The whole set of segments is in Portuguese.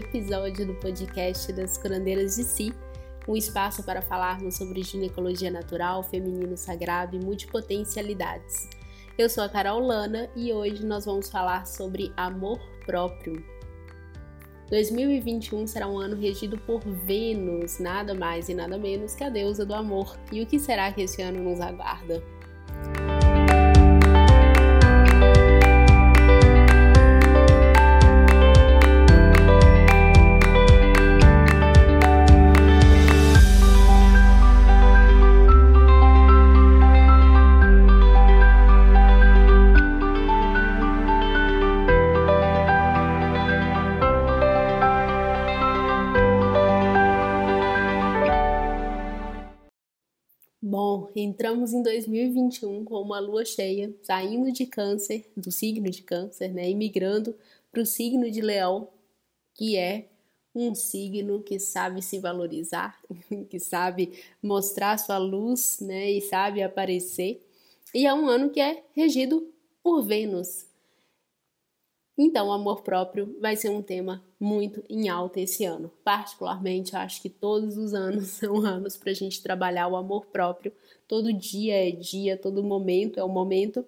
episódio do podcast das Curandeiras de Si, um espaço para falarmos sobre ginecologia natural, feminino sagrado e multipotencialidades. Eu sou a Carol Lana e hoje nós vamos falar sobre amor próprio. 2021 será um ano regido por Vênus, nada mais e nada menos que a deusa do amor. E o que será que esse ano nos aguarda? Bom, entramos em 2021 com uma lua cheia, saindo de Câncer, do signo de Câncer, né, e migrando para o signo de Leão, que é um signo que sabe se valorizar, que sabe mostrar sua luz, né, e sabe aparecer. E é um ano que é regido por Vênus, então, o amor próprio vai ser um tema muito em alta esse ano. Particularmente, acho que todos os anos são anos para a gente trabalhar o amor próprio. Todo dia é dia, todo momento é o momento.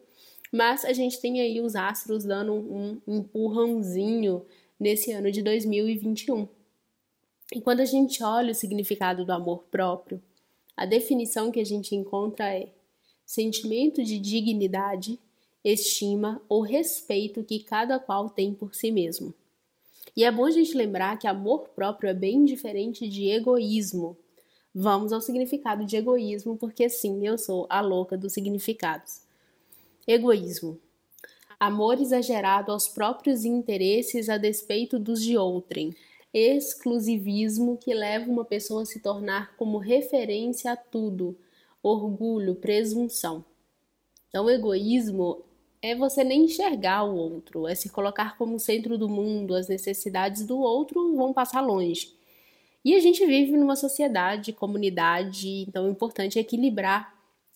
Mas a gente tem aí os astros dando um empurrãozinho nesse ano de 2021. E quando a gente olha o significado do amor próprio, a definição que a gente encontra é sentimento de dignidade estima ou respeito que cada qual tem por si mesmo. E é bom a gente lembrar que amor próprio é bem diferente de egoísmo. Vamos ao significado de egoísmo, porque sim, eu sou a louca dos significados. Egoísmo. Amor exagerado aos próprios interesses a despeito dos de outrem. Exclusivismo que leva uma pessoa a se tornar como referência a tudo. Orgulho, presunção. Então, egoísmo é você nem enxergar o outro, é se colocar como centro do mundo, as necessidades do outro vão passar longe. E a gente vive numa sociedade, comunidade, então é importante equilibrar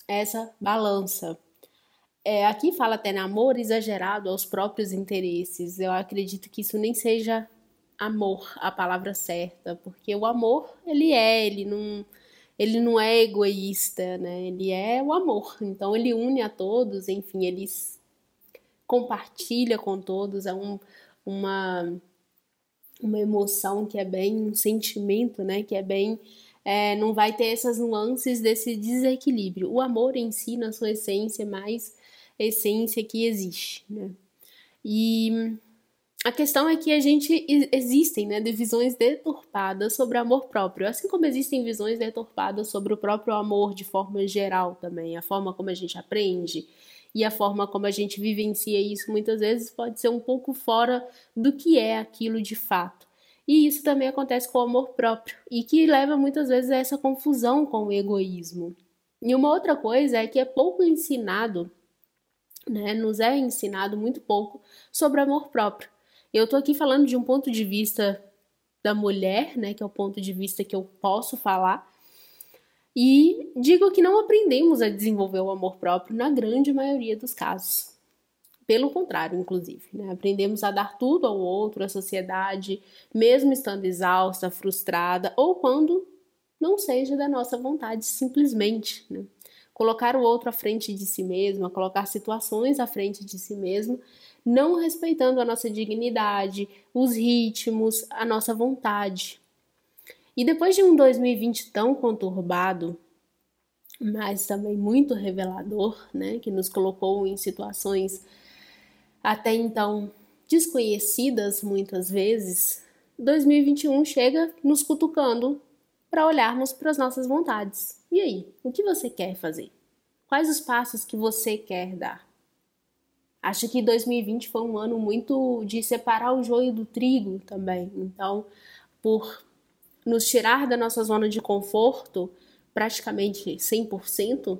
essa balança. É, aqui fala até namoro exagerado aos próprios interesses. Eu acredito que isso nem seja amor a palavra certa, porque o amor ele é, ele não, ele não é egoísta, né? Ele é o amor. Então ele une a todos, enfim, eles compartilha com todos, é um, uma, uma emoção que é bem, um sentimento, né, que é bem, é, não vai ter essas nuances desse desequilíbrio. O amor em si, na sua essência, é mais essência que existe, né. E a questão é que a gente existem, né, visões deturpadas sobre amor próprio, assim como existem visões deturpadas sobre o próprio amor de forma geral também, a forma como a gente aprende, e a forma como a gente vivencia isso muitas vezes pode ser um pouco fora do que é aquilo de fato. E isso também acontece com o amor próprio e que leva muitas vezes a essa confusão com o egoísmo. E uma outra coisa é que é pouco ensinado, né, nos é ensinado muito pouco sobre amor próprio. Eu estou aqui falando de um ponto de vista da mulher, né, que é o ponto de vista que eu posso falar, e digo que não aprendemos a desenvolver o amor próprio na grande maioria dos casos. Pelo contrário, inclusive, né? aprendemos a dar tudo ao outro, à sociedade, mesmo estando exausta, frustrada ou quando não seja da nossa vontade, simplesmente. Né? Colocar o outro à frente de si mesmo, colocar situações à frente de si mesmo, não respeitando a nossa dignidade, os ritmos, a nossa vontade. E depois de um 2020 tão conturbado, mas também muito revelador, né, que nos colocou em situações até então desconhecidas muitas vezes, 2021 chega nos cutucando para olharmos para as nossas vontades. E aí, o que você quer fazer? Quais os passos que você quer dar? Acho que 2020 foi um ano muito de separar o joio do trigo também. Então, por nos tirar da nossa zona de conforto, praticamente 100%,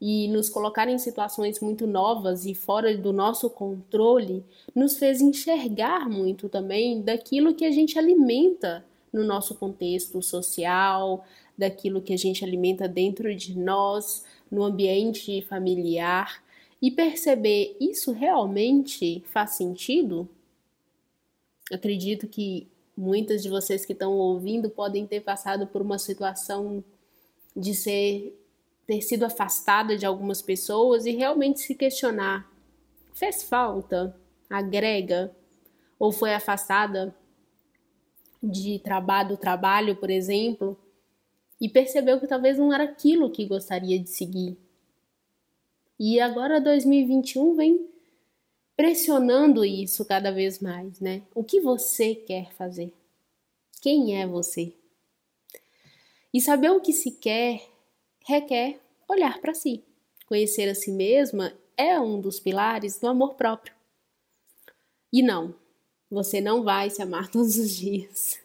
e nos colocar em situações muito novas e fora do nosso controle, nos fez enxergar muito também daquilo que a gente alimenta no nosso contexto social, daquilo que a gente alimenta dentro de nós, no ambiente familiar, e perceber isso realmente faz sentido? Acredito que muitas de vocês que estão ouvindo podem ter passado por uma situação de ser ter sido afastada de algumas pessoas e realmente se questionar: fez falta? Agrega? Ou foi afastada de trabalho, do trabalho, por exemplo, e percebeu que talvez não era aquilo que gostaria de seguir. E agora 2021 vem pressionando isso cada vez mais, né? O que você quer fazer? Quem é você? E saber o que se quer requer olhar para si. Conhecer a si mesma é um dos pilares do amor próprio. E não, você não vai se amar todos os dias.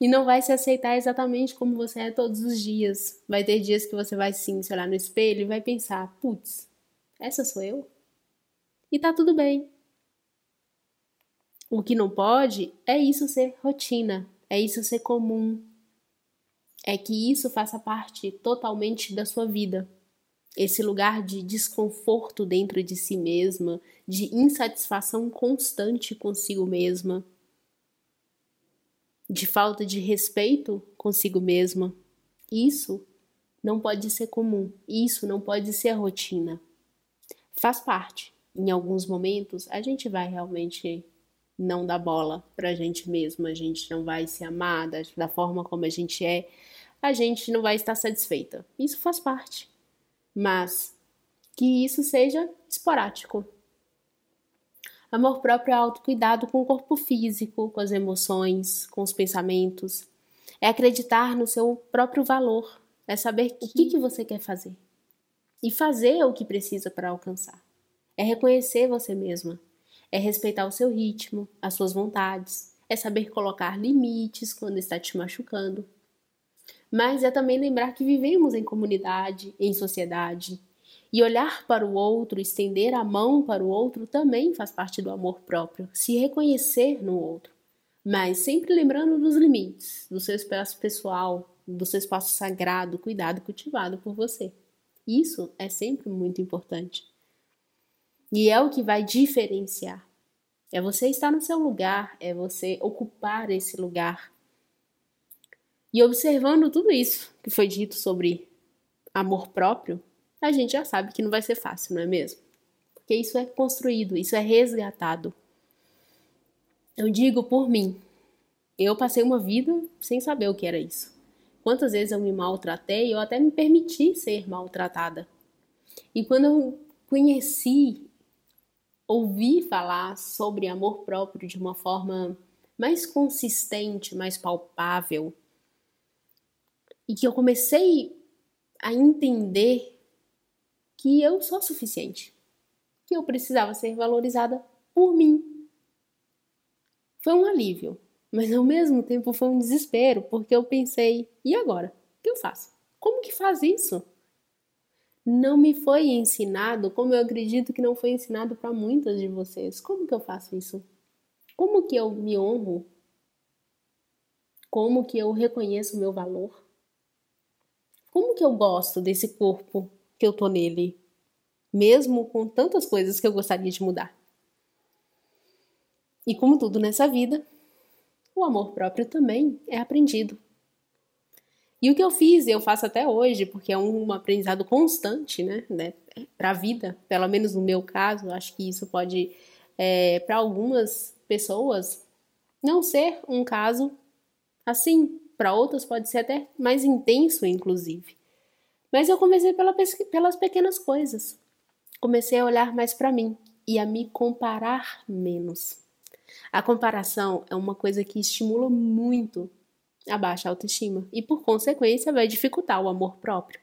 E não vai se aceitar exatamente como você é todos os dias. Vai ter dias que você vai sim se olhar no espelho e vai pensar: putz, essa sou eu? E tá tudo bem. O que não pode é isso ser rotina, é isso ser comum, é que isso faça parte totalmente da sua vida. Esse lugar de desconforto dentro de si mesma, de insatisfação constante consigo mesma, de falta de respeito consigo mesma. Isso não pode ser comum, isso não pode ser rotina. Faz parte. Em alguns momentos, a gente vai realmente não dar bola pra gente mesmo, a gente não vai se amar da, da forma como a gente é, a gente não vai estar satisfeita. Isso faz parte. Mas que isso seja esporádico. Amor próprio é autocuidado com o corpo físico, com as emoções, com os pensamentos. É acreditar no seu próprio valor. É saber o que, que você quer fazer. E fazer o que precisa para alcançar. É reconhecer você mesma. É respeitar o seu ritmo, as suas vontades. É saber colocar limites quando está te machucando mas é também lembrar que vivemos em comunidade, em sociedade. E olhar para o outro, estender a mão para o outro também faz parte do amor próprio, se reconhecer no outro, mas sempre lembrando dos limites, do seu espaço pessoal, do seu espaço sagrado, cuidado, cultivado por você. Isso é sempre muito importante. E é o que vai diferenciar. É você estar no seu lugar, é você ocupar esse lugar e observando tudo isso que foi dito sobre amor próprio, a gente já sabe que não vai ser fácil, não é mesmo? Porque isso é construído, isso é resgatado. Eu digo por mim, eu passei uma vida sem saber o que era isso. Quantas vezes eu me maltratei, eu até me permiti ser maltratada. E quando eu conheci, ouvi falar sobre amor próprio de uma forma mais consistente, mais palpável, e que eu comecei a entender que eu sou suficiente, que eu precisava ser valorizada por mim. Foi um alívio, mas ao mesmo tempo foi um desespero, porque eu pensei: e agora? O que eu faço? Como que faz isso? Não me foi ensinado, como eu acredito que não foi ensinado para muitas de vocês. Como que eu faço isso? Como que eu me honro? Como que eu reconheço o meu valor? como que eu gosto desse corpo que eu tô nele, mesmo com tantas coisas que eu gostaria de mudar. E como tudo nessa vida, o amor próprio também é aprendido. E o que eu fiz, eu faço até hoje, porque é um aprendizado constante, né, né para a vida, pelo menos no meu caso, acho que isso pode, é, para algumas pessoas, não ser um caso assim, para outras pode ser até mais intenso, inclusive. Mas eu comecei pela, pelas pequenas coisas. Comecei a olhar mais para mim e a me comparar menos. A comparação é uma coisa que estimula muito a baixa autoestima e, por consequência, vai dificultar o amor próprio.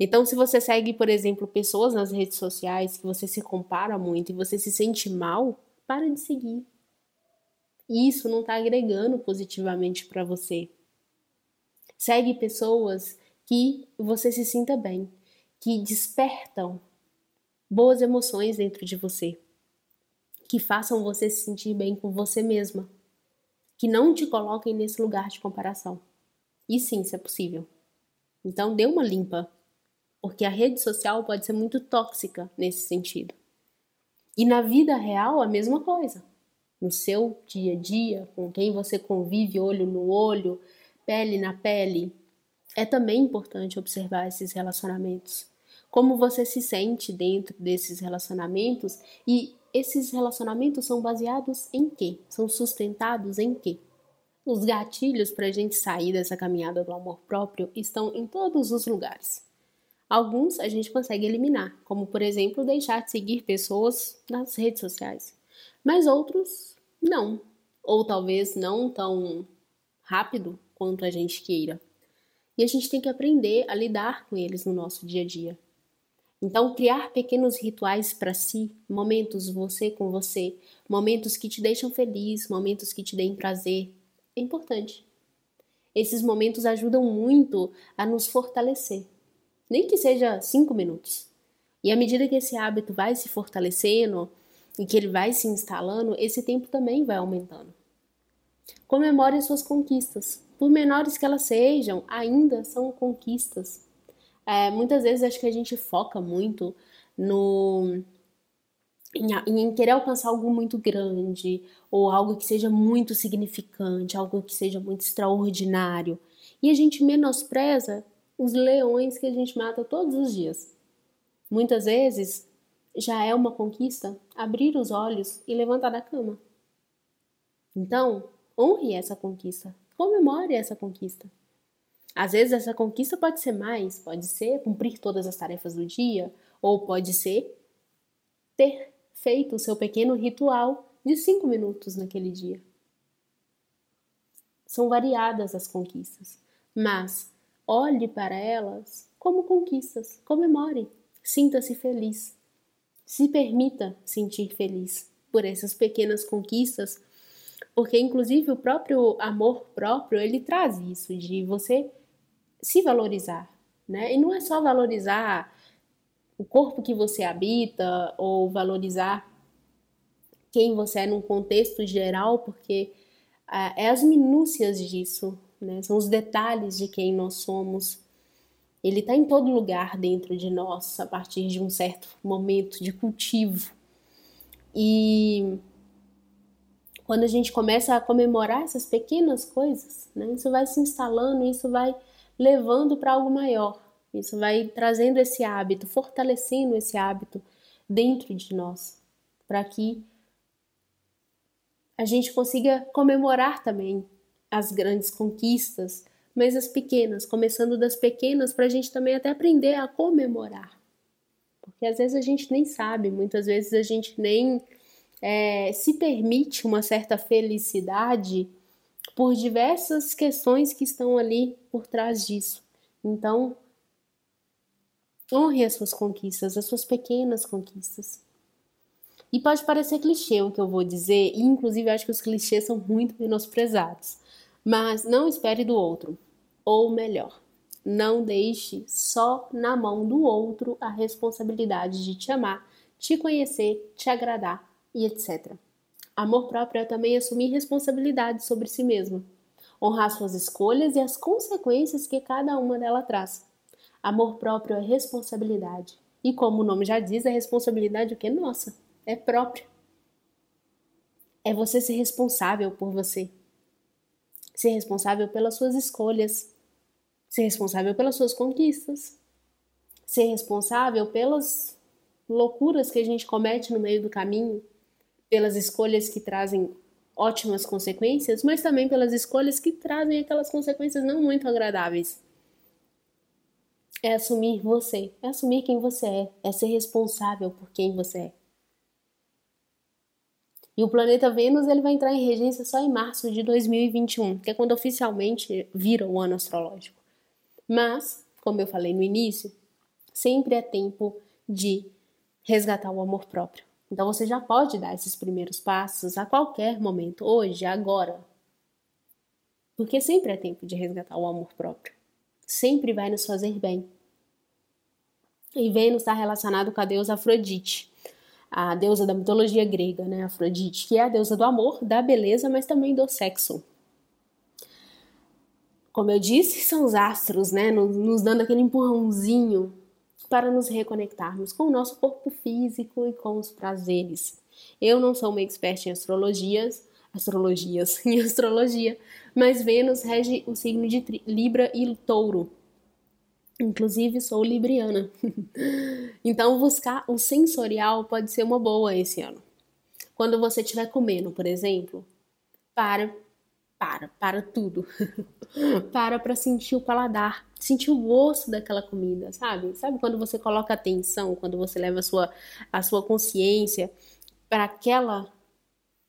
Então, se você segue, por exemplo, pessoas nas redes sociais que você se compara muito e você se sente mal, para de seguir isso não está agregando positivamente para você. Segue pessoas que você se sinta bem, que despertam boas emoções dentro de você, que façam você se sentir bem com você mesma, que não te coloquem nesse lugar de comparação. E sim, isso é possível. Então dê uma limpa, porque a rede social pode ser muito tóxica nesse sentido. E na vida real a mesma coisa. no seu dia a dia, com quem você convive olho no olho, pele na pele, é também importante observar esses relacionamentos. Como você se sente dentro desses relacionamentos e esses relacionamentos são baseados em quê? São sustentados em quê? Os gatilhos para a gente sair dessa caminhada do amor próprio estão em todos os lugares. Alguns a gente consegue eliminar, como por exemplo deixar de seguir pessoas nas redes sociais, mas outros não, ou talvez não tão rápido quanto a gente queira. E a gente tem que aprender a lidar com eles no nosso dia a dia. Então, criar pequenos rituais para si, momentos você com você, momentos que te deixam feliz, momentos que te deem prazer, é importante. Esses momentos ajudam muito a nos fortalecer, nem que seja cinco minutos. E à medida que esse hábito vai se fortalecendo e que ele vai se instalando, esse tempo também vai aumentando. Comemore as suas conquistas, por menores que elas sejam, ainda são conquistas. É, muitas vezes acho que a gente foca muito no em, em, querer alcançar algo muito grande ou algo que seja muito significante, algo que seja muito extraordinário. E a gente menospreza os leões que a gente mata todos os dias. Muitas vezes já é uma conquista abrir os olhos e levantar da cama. Então, honre essa conquista, comemore essa conquista. Às vezes essa conquista pode ser mais, pode ser cumprir todas as tarefas do dia, ou pode ser ter feito o seu pequeno ritual de cinco minutos naquele dia. São variadas as conquistas, mas olhe para elas como conquistas, comemore, sinta-se feliz, se permita sentir feliz por essas pequenas conquistas, porque inclusive o próprio amor próprio ele traz isso de você se valorizar, né? E não é só valorizar o corpo que você habita ou valorizar quem você é num contexto geral, porque ah, é as minúcias disso, né? São os detalhes de quem nós somos. Ele está em todo lugar dentro de nós a partir de um certo momento de cultivo. E quando a gente começa a comemorar essas pequenas coisas, né, isso vai se instalando, isso vai levando para algo maior. Isso vai trazendo esse hábito, fortalecendo esse hábito dentro de nós, para que a gente consiga comemorar também as grandes conquistas, mas as pequenas, começando das pequenas, para a gente também até aprender a comemorar. Porque às vezes a gente nem sabe, muitas vezes a gente nem é, se permite uma certa felicidade por diversas questões que estão ali por trás disso. Então, honre as suas conquistas, as suas pequenas conquistas. E pode parecer clichê o que eu vou dizer, e inclusive acho que os clichês são muito menosprezados. Mas não espere do outro. Ou melhor, não deixe só na mão do outro a responsabilidade de te amar, te conhecer, te agradar e etc. Amor próprio é também assumir responsabilidade sobre si mesmo, honrar suas escolhas e as consequências que cada uma delas traz. Amor próprio é responsabilidade. E como o nome já diz, a responsabilidade o que é nossa, é própria. É você ser responsável por você. Ser responsável pelas suas escolhas. Ser responsável pelas suas conquistas. Ser responsável pelas loucuras que a gente comete no meio do caminho pelas escolhas que trazem ótimas consequências, mas também pelas escolhas que trazem aquelas consequências não muito agradáveis. É assumir você, é assumir quem você é, é ser responsável por quem você é. E o planeta Vênus ele vai entrar em regência só em março de 2021, que é quando oficialmente vira o ano astrológico. Mas, como eu falei no início, sempre é tempo de resgatar o amor próprio. Então você já pode dar esses primeiros passos a qualquer momento, hoje, agora. Porque sempre é tempo de resgatar o amor próprio. Sempre vai nos fazer bem. E Vênus está relacionado com a deusa Afrodite, a deusa da mitologia grega, né? Afrodite, que é a deusa do amor, da beleza, mas também do sexo. Como eu disse, são os astros, né? Nos, dando aquele empurrãozinho para nos reconectarmos com o nosso corpo físico e com os prazeres. Eu não sou uma expert em astrologias, astrologias, em astrologia, mas Vênus rege o signo de Libra e Touro. Inclusive sou libriana. então buscar o sensorial pode ser uma boa esse ano. Quando você estiver comendo, por exemplo, para, para, para tudo. para para sentir o paladar, sentir o gosto daquela comida, sabe? Sabe quando você coloca atenção, quando você leva a sua, a sua consciência para aquela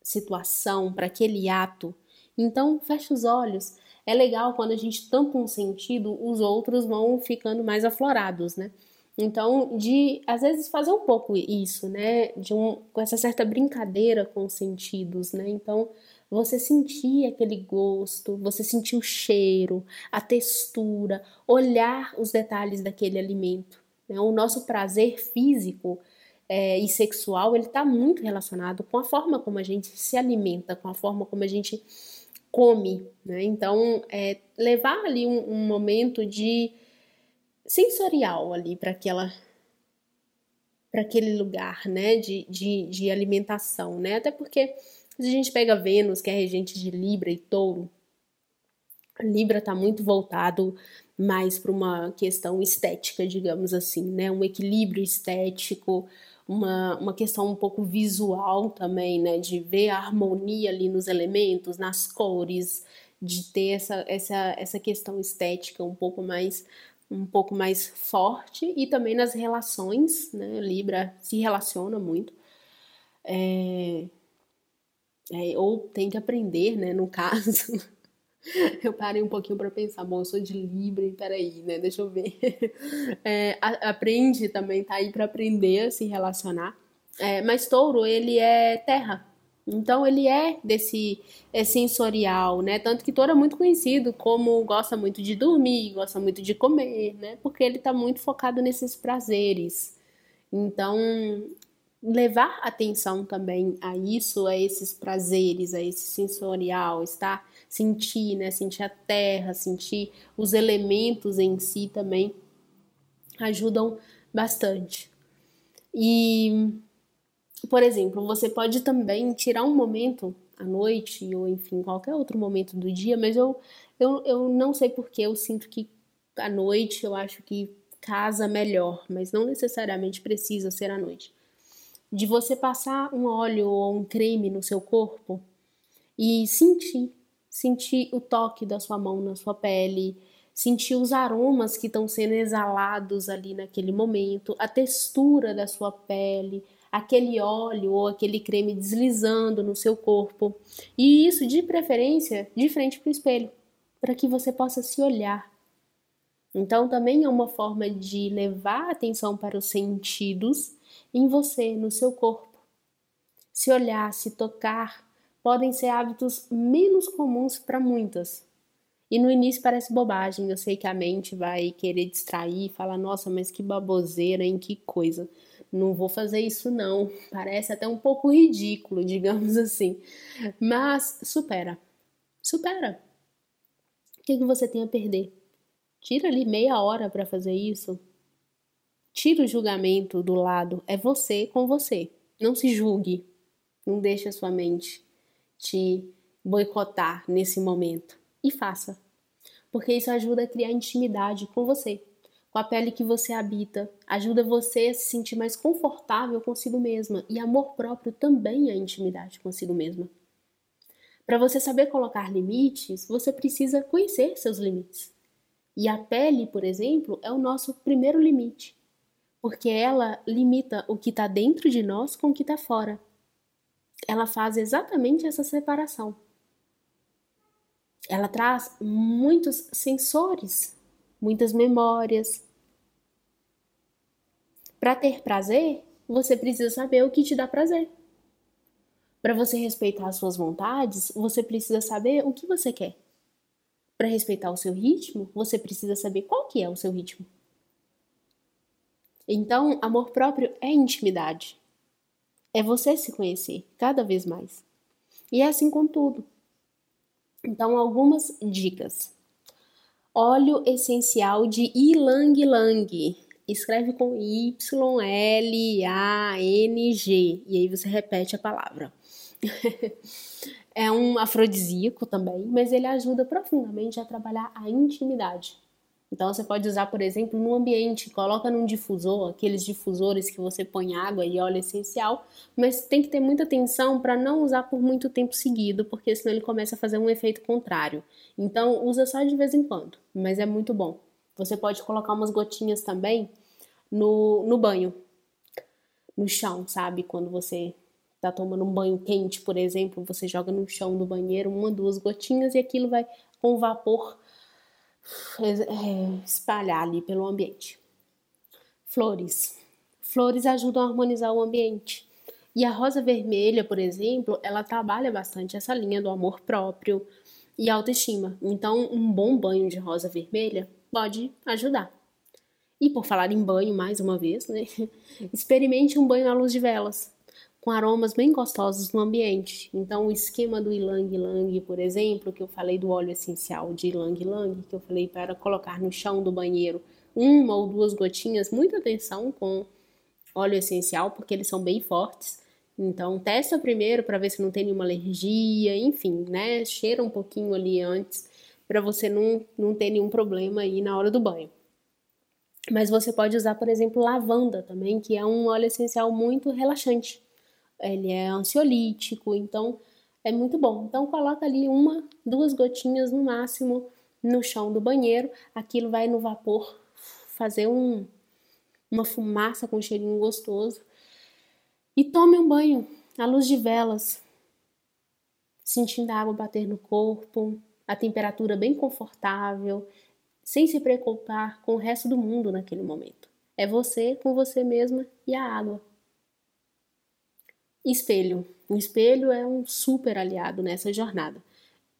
situação, para aquele ato. Então, fecha os olhos. É legal quando a gente tampa um sentido, os outros vão ficando mais aflorados, né? Então, de às vezes fazer um pouco isso, né? De um, com essa certa brincadeira com os sentidos, né? Então, você sentir aquele gosto, você sentir o cheiro, a textura, olhar os detalhes daquele alimento. Né? O nosso prazer físico é, e sexual, ele está muito relacionado com a forma como a gente se alimenta, com a forma como a gente come, né? Então, é, levar ali um, um momento de sensorial ali para aquela para aquele lugar, né, de, de, de alimentação, né, até porque se a gente pega Vênus, que é regente de Libra e Touro, Libra está muito voltado mais para uma questão estética, digamos assim, né, um equilíbrio estético, uma, uma questão um pouco visual também, né, de ver a harmonia ali nos elementos, nas cores, de ter essa, essa, essa questão estética um pouco mais um pouco mais forte e também nas relações, né? Libra se relaciona muito. É, é, ou tem que aprender, né? No caso. eu parei um pouquinho para pensar, bom, eu sou de Libra, peraí, né? Deixa eu ver. É, aprende também, tá aí para aprender a se relacionar. É, mas touro, ele é terra, então ele é desse é sensorial, né? Tanto que Toro é muito conhecido como gosta muito de dormir, gosta muito de comer, né? Porque ele está muito focado nesses prazeres. Então, levar atenção também a isso, a esses prazeres, a esse sensorial, estar sentir, né? Sentir a terra, sentir os elementos em si também ajudam bastante. E por exemplo, você pode também tirar um momento à noite ou enfim, qualquer outro momento do dia, mas eu, eu, eu não sei porque eu sinto que à noite eu acho que casa melhor, mas não necessariamente precisa ser à noite. De você passar um óleo ou um creme no seu corpo e sentir, sentir o toque da sua mão na sua pele, sentir os aromas que estão sendo exalados ali naquele momento, a textura da sua pele, aquele óleo ou aquele creme deslizando no seu corpo. E isso, de preferência, de frente para o espelho, para que você possa se olhar. Então, também é uma forma de levar a atenção para os sentidos em você, no seu corpo. Se olhar, se tocar, podem ser hábitos menos comuns para muitas. E no início parece bobagem, eu sei que a mente vai querer distrair, falar, nossa, mas que baboseira, em que coisa não vou fazer isso não. Parece até um pouco ridículo, digamos assim. Mas supera. Supera. O que, que você tem a perder? Tira ali meia hora para fazer isso. Tira o julgamento do lado. É você com você. Não se julgue. Não deixe a sua mente te boicotar nesse momento. E faça. Porque isso ajuda a criar intimidade com você com a pele que você habita, ajuda você a se sentir mais confortável consigo mesma e amor próprio também é intimidade consigo mesma. Para você saber colocar limites, você precisa conhecer seus limites. E a pele, por exemplo, é o nosso primeiro limite, porque ela limita o que está dentro de nós com o que está fora. Ela faz exatamente essa separação. Ela traz muitos sensores muitas memórias. Para ter prazer, você precisa saber o que te dá prazer. Para você respeitar as suas vontades, você precisa saber o que você quer. Para respeitar o seu ritmo, você precisa saber qual que é o seu ritmo. Então, amor próprio é intimidade. É você se conhecer cada vez mais. E é assim com tudo. Então, algumas dicas óleo essencial de ylang ylang. escreve com Y-L-A-N-G. E aí você repete a palavra. é um afrodisíaco também, mas ele ajuda profundamente a trabalhar a intimidade. Então você pode usar, por exemplo, no ambiente, coloca num difusor, aqueles difusores que você põe água e óleo essencial, mas tem que ter muita atenção para não usar por muito tempo seguido, porque senão ele começa a fazer um efeito contrário. Então usa só de vez em quando, mas é muito bom. Você pode colocar umas gotinhas também no, no banho, no chão, sabe? Quando você tá tomando um banho quente, por exemplo, você joga no chão do banheiro uma, duas gotinhas e aquilo vai com vapor espalhar ali pelo ambiente. Flores. Flores ajudam a harmonizar o ambiente. E a rosa vermelha, por exemplo, ela trabalha bastante essa linha do amor próprio e autoestima. Então, um bom banho de rosa vermelha pode ajudar. E por falar em banho, mais uma vez, né? Experimente um banho à luz de velas com aromas bem gostosos no ambiente. Então, o esquema do ilang ilang, por exemplo, que eu falei do óleo essencial de ilang ilang, que eu falei para colocar no chão do banheiro uma ou duas gotinhas, muita atenção com óleo essencial, porque eles são bem fortes. Então, testa primeiro para ver se não tem nenhuma alergia, enfim, né? Cheira um pouquinho ali antes, para você não, não ter nenhum problema aí na hora do banho. Mas você pode usar, por exemplo, lavanda também, que é um óleo essencial muito relaxante ele é ansiolítico, então é muito bom. Então coloca ali uma, duas gotinhas no máximo no chão do banheiro, aquilo vai no vapor fazer um, uma fumaça com um cheirinho gostoso. E tome um banho à luz de velas, sentindo a água bater no corpo, a temperatura bem confortável, sem se preocupar com o resto do mundo naquele momento. É você com você mesma e a água. Espelho. O espelho é um super aliado nessa jornada.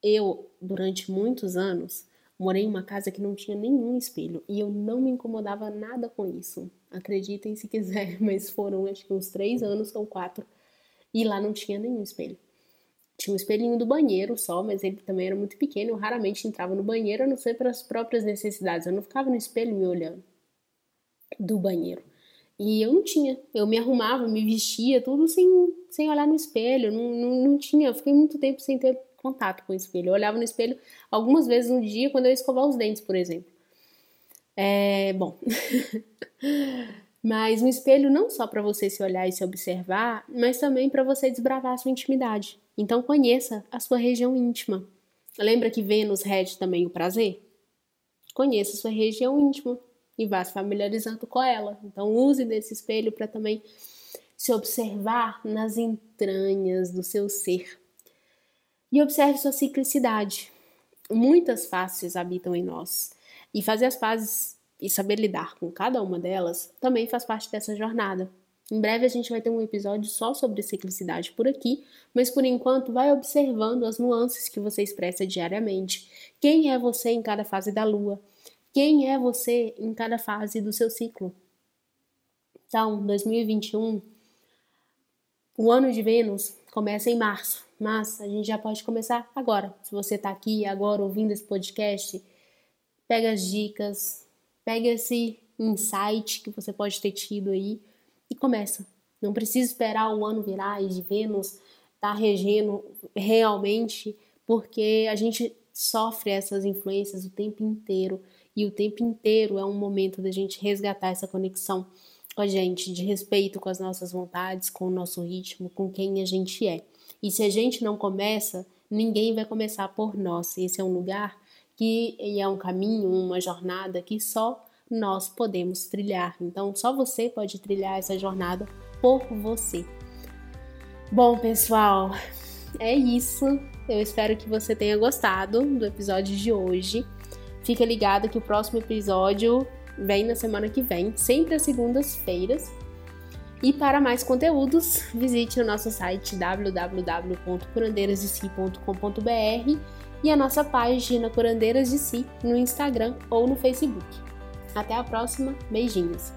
Eu, durante muitos anos, morei em uma casa que não tinha nenhum espelho e eu não me incomodava nada com isso. Acreditem se quiser, mas foram acho que uns três anos ou quatro e lá não tinha nenhum espelho. Tinha um espelhinho do banheiro só, mas ele também era muito pequeno. Eu raramente entrava no banheiro, a não ser para as próprias necessidades. Eu não ficava no espelho me olhando do banheiro. E eu não tinha. Eu me arrumava, me vestia, tudo sem, sem olhar no espelho. Não, não, não tinha. Eu fiquei muito tempo sem ter contato com o espelho. Eu olhava no espelho algumas vezes no dia quando eu ia escovar os dentes, por exemplo. É, bom. mas um espelho não só para você se olhar e se observar, mas também para você desbravar a sua intimidade. Então conheça a sua região íntima. Lembra que Vênus rege também o prazer? Conheça a sua região íntima e vá se familiarizando com ela. Então, use desse espelho para também se observar nas entranhas do seu ser. E observe sua ciclicidade. Muitas faces habitam em nós. E fazer as pazes e saber lidar com cada uma delas também faz parte dessa jornada. Em breve a gente vai ter um episódio só sobre ciclicidade por aqui, mas por enquanto vai observando as nuances que você expressa diariamente. Quem é você em cada fase da lua? Quem é você em cada fase do seu ciclo. Então, 2021, o ano de Vênus começa em março, mas a gente já pode começar agora. Se você está aqui agora ouvindo esse podcast, pega as dicas, pega esse insight que você pode ter tido aí e começa. Não precisa esperar o ano virar e de Vênus tá regendo realmente, porque a gente sofre essas influências o tempo inteiro. E o tempo inteiro é um momento da gente resgatar essa conexão com a gente, de respeito com as nossas vontades, com o nosso ritmo, com quem a gente é. E se a gente não começa, ninguém vai começar por nós. Esse é um lugar que é um caminho, uma jornada que só nós podemos trilhar. Então, só você pode trilhar essa jornada por você. Bom, pessoal, é isso. Eu espero que você tenha gostado do episódio de hoje. Fica ligado que o próximo episódio vem na semana que vem, sempre às segundas-feiras. E para mais conteúdos, visite o nosso site www.curandeirasdesi.com.br e a nossa página Curandeiras de Si no Instagram ou no Facebook. Até a próxima, beijinhos!